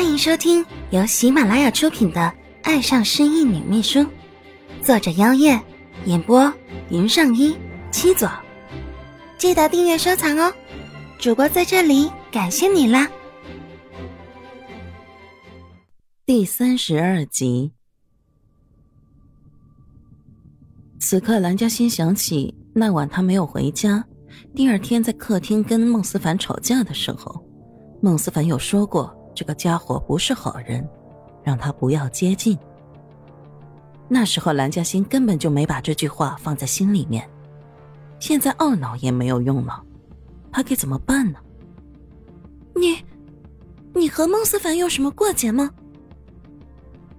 欢迎收听由喜马拉雅出品的《爱上失忆女秘书》，作者：妖夜，演播：云上一七左。记得订阅收藏哦！主播在这里感谢你啦！第三十二集。此刻，蓝嘉欣想起那晚他没有回家，第二天在客厅跟孟思凡吵架的时候，孟思凡有说过这个家伙不是好人，让他不要接近。那时候，蓝嘉欣根本就没把这句话放在心里面。现在懊恼也没有用了，他该怎么办呢？你，你和孟思凡有什么过节吗？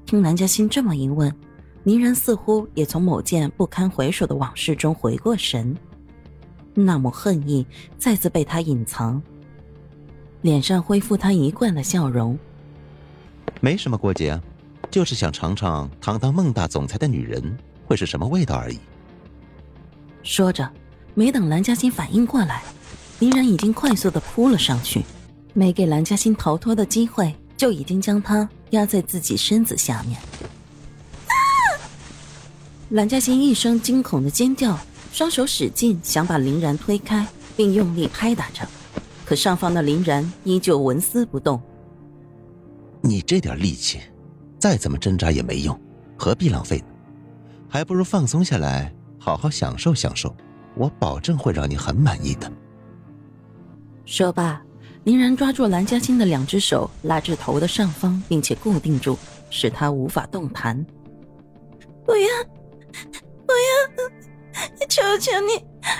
听蓝嘉欣这么一问，林然似乎也从某件不堪回首的往事中回过神，那抹恨意再次被他隐藏，脸上恢复他一贯的笑容。没什么过节啊，就是想尝尝堂堂孟大总裁的女人会是什么味道而已。说着。没等蓝嘉欣反应过来，林然已经快速的扑了上去，没给蓝嘉欣逃脱的机会，就已经将她压在自己身子下面。蓝嘉欣一声惊恐的尖叫，双手使劲想把林然推开，并用力拍打着，可上方的林然依旧纹丝不动。你这点力气，再怎么挣扎也没用，何必浪费呢？还不如放松下来，好好享受享受。我保证会让你很满意的。说罢，林然抓住蓝嘉欣的两只手，拉至头的上方，并且固定住，使她无法动弹。不要，不要！求求你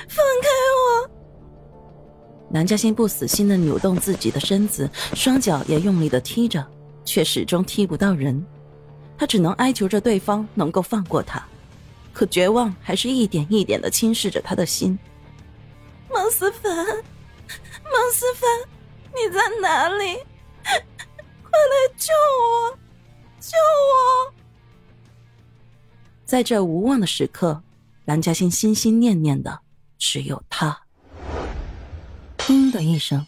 放开我！蓝嘉欣不死心的扭动自己的身子，双脚也用力的踢着，却始终踢不到人。她只能哀求着对方能够放过她。可绝望还是一点一点的侵蚀着他的心。孟思凡，孟思凡，你在哪里？快来救我！救我！在这无望的时刻，蓝嘉欣心心念念的只有他。砰的一声，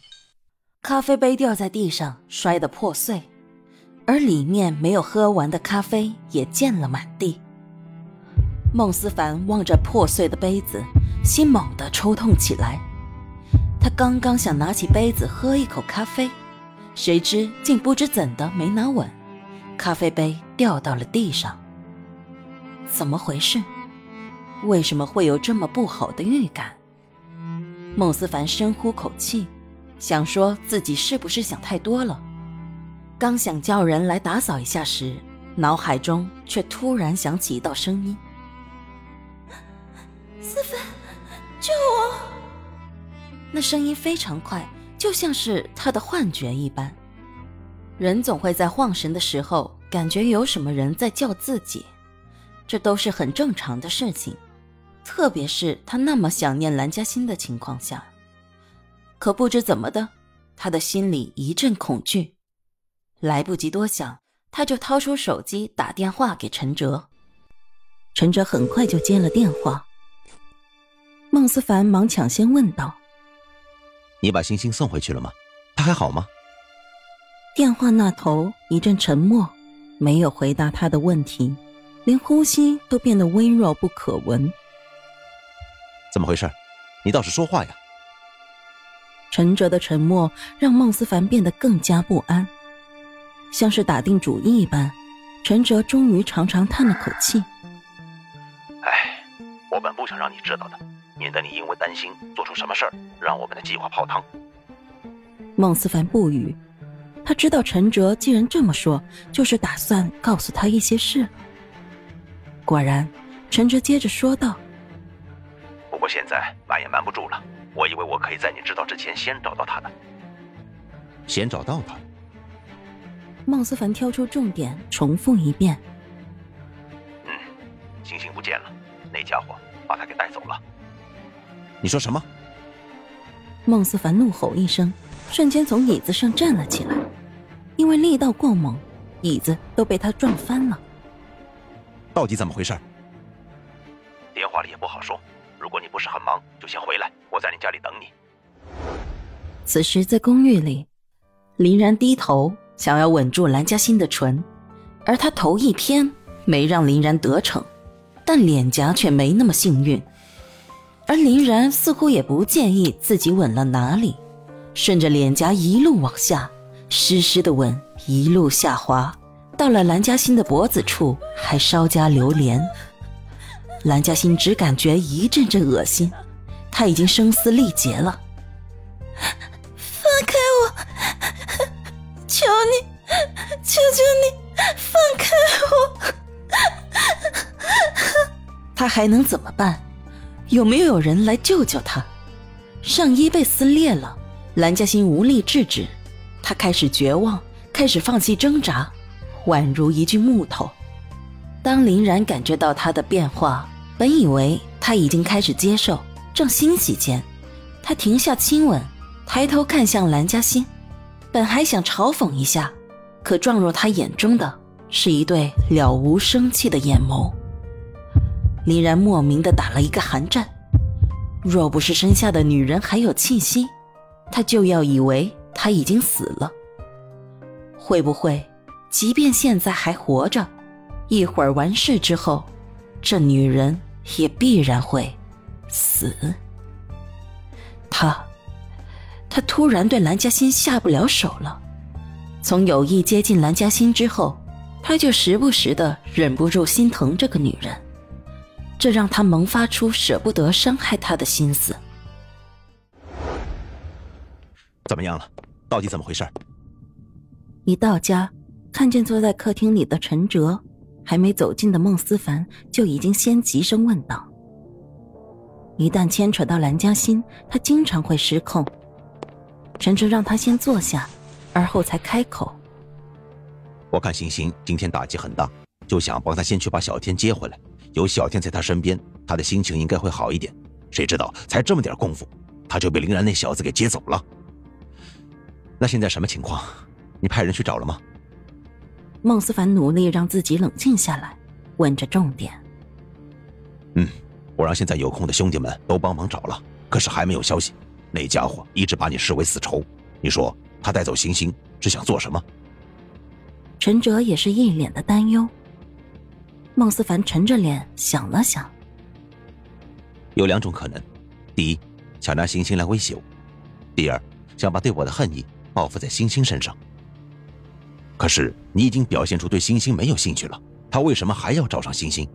咖啡杯掉在地上，摔得破碎，而里面没有喝完的咖啡也溅了满地。孟思凡望着破碎的杯子，心猛地抽痛起来。他刚刚想拿起杯子喝一口咖啡，谁知竟不知怎的没拿稳，咖啡杯掉到了地上。怎么回事？为什么会有这么不好的预感？孟思凡深呼口气，想说自己是不是想太多了。刚想叫人来打扫一下时，脑海中却突然响起一道声音。思凡，救我！那声音非常快，就像是他的幻觉一般。人总会在晃神的时候，感觉有什么人在叫自己，这都是很正常的事情。特别是他那么想念蓝嘉欣的情况下，可不知怎么的，他的心里一阵恐惧。来不及多想，他就掏出手机打电话给陈哲。陈哲很快就接了电话。孟思凡忙抢先问道：“你把星星送回去了吗？他还好吗？”电话那头一阵沉默，没有回答他的问题，连呼吸都变得微弱不可闻。怎么回事？你倒是说话呀！陈哲的沉默让孟思凡变得更加不安，像是打定主意一般。陈哲终于长长叹了口气：“哎，我本不想让你知道的。”免得你因为担心做出什么事儿，让我们的计划泡汤。孟思凡不语，他知道陈哲既然这么说，就是打算告诉他一些事。果然，陈哲接着说道：“不过现在瞒也瞒不住了，我以为我可以在你知道之前先找到他的。先找到他。”孟思凡挑出重点，重复一遍：“嗯，星星不见了，那家伙把他给带走了。”你说什么？孟思凡怒吼一声，瞬间从椅子上站了起来，因为力道过猛，椅子都被他撞翻了。到底怎么回事？电话里也不好说。如果你不是很忙，就先回来，我在你家里等你。此时在公寓里，林然低头想要吻住蓝嘉欣的唇，而他头一偏，没让林然得逞，但脸颊却没那么幸运。而林然似乎也不介意自己吻了哪里，顺着脸颊一路往下，湿湿的吻一路下滑，到了蓝嘉欣的脖子处，还稍加留连。蓝嘉欣只感觉一阵阵恶心，他已经声嘶力竭了：“放开我！求你，求求你，放开我！”他还能怎么办？有没有人来救救他？上衣被撕裂了，蓝嘉欣无力制止，他开始绝望，开始放弃挣扎，宛如一具木头。当林然感觉到他的变化，本以为他已经开始接受，正欣喜间，他停下亲吻，抬头看向蓝嘉欣，本还想嘲讽一下，可撞入他眼中的是一对了无生气的眼眸。林然莫名的打了一个寒战，若不是身下的女人还有气息，他就要以为他已经死了。会不会，即便现在还活着，一会儿完事之后，这女人也必然会死？他，他突然对蓝嘉欣下不了手了。从有意接近蓝嘉欣之后，他就时不时的忍不住心疼这个女人。这让他萌发出舍不得伤害她的心思。怎么样了？到底怎么回事？一到家，看见坐在客厅里的陈哲，还没走近的孟思凡就已经先急声问道。一旦牵扯到蓝嘉欣，他经常会失控。陈哲让他先坐下，而后才开口：“我看星星今天打击很大，就想帮他先去把小天接回来。”有小天在他身边，他的心情应该会好一点。谁知道才这么点功夫，他就被林然那小子给接走了。那现在什么情况？你派人去找了吗？孟思凡努力让自己冷静下来，问着重点。嗯，我让现在有空的兄弟们都帮忙找了，可是还没有消息。那家伙一直把你视为死仇，你说他带走星星是想做什么？陈哲也是一脸的担忧。孟思凡沉着脸想了想，有两种可能：第一，想拿星星来威胁我；第二，想把对我的恨意报复在星星身上。可是你已经表现出对星星没有兴趣了，他为什么还要找上星星？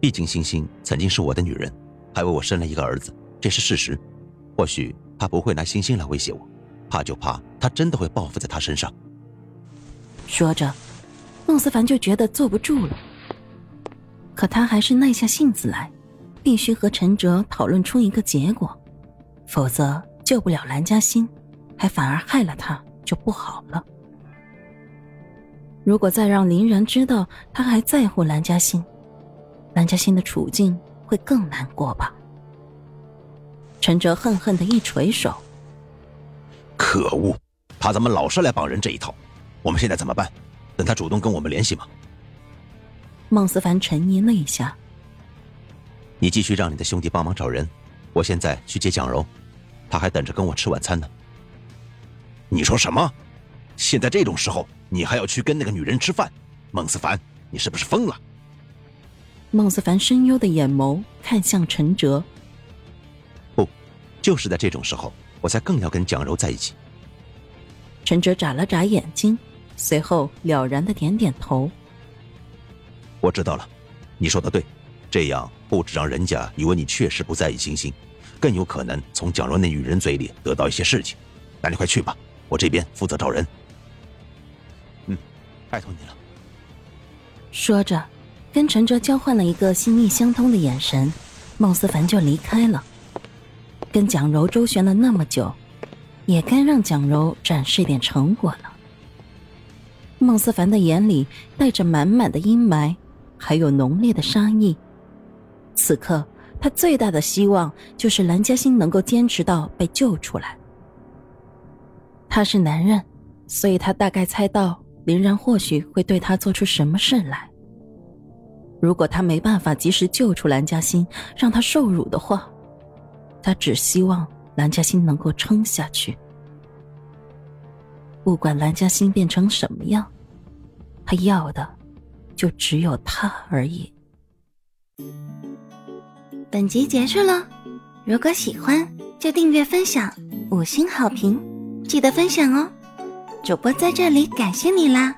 毕竟星星曾经是我的女人，还为我生了一个儿子，这是事实。或许他不会拿星星来威胁我，怕就怕他真的会报复在他身上。说着，孟思凡就觉得坐不住了。可他还是耐下性子来，必须和陈哲讨论出一个结果，否则救不了蓝嘉欣，还反而害了他，就不好了。如果再让林然知道他还在乎蓝嘉欣，蓝嘉欣的处境会更难过吧？陈哲恨恨的一垂手：“可恶，他怎么老是来绑人这一套？我们现在怎么办？等他主动跟我们联系吗？”孟思凡沉吟了一下：“你继续让你的兄弟帮忙找人，我现在去接蒋柔，他还等着跟我吃晚餐呢。”你说什么？现在这种时候，你还要去跟那个女人吃饭？孟思凡，你是不是疯了？孟思凡深幽的眼眸看向陈哲：“不，就是在这种时候，我才更要跟蒋柔在一起。”陈哲眨了眨眼睛，随后了然的点点头。我知道了，你说的对，这样不止让人家以为你确实不在意星星，更有可能从蒋柔那女人嘴里得到一些事情。那你快去吧，我这边负责找人。拜托你了。说着，跟陈哲交换了一个心意相通的眼神，孟思凡就离开了。跟蒋柔周旋了那么久，也该让蒋柔展示点成果了。孟思凡的眼里带着满满的阴霾。还有浓烈的杀意。此刻，他最大的希望就是蓝嘉欣能够坚持到被救出来。他是男人，所以他大概猜到林然或许会对他做出什么事来。如果他没办法及时救出蓝嘉欣，让他受辱的话，他只希望蓝嘉欣能够撑下去。不管蓝嘉欣变成什么样，他要的就只有他而已。本集结束了，如果喜欢就订阅、分享、五星好评，记得分享哦！主播在这里感谢你啦！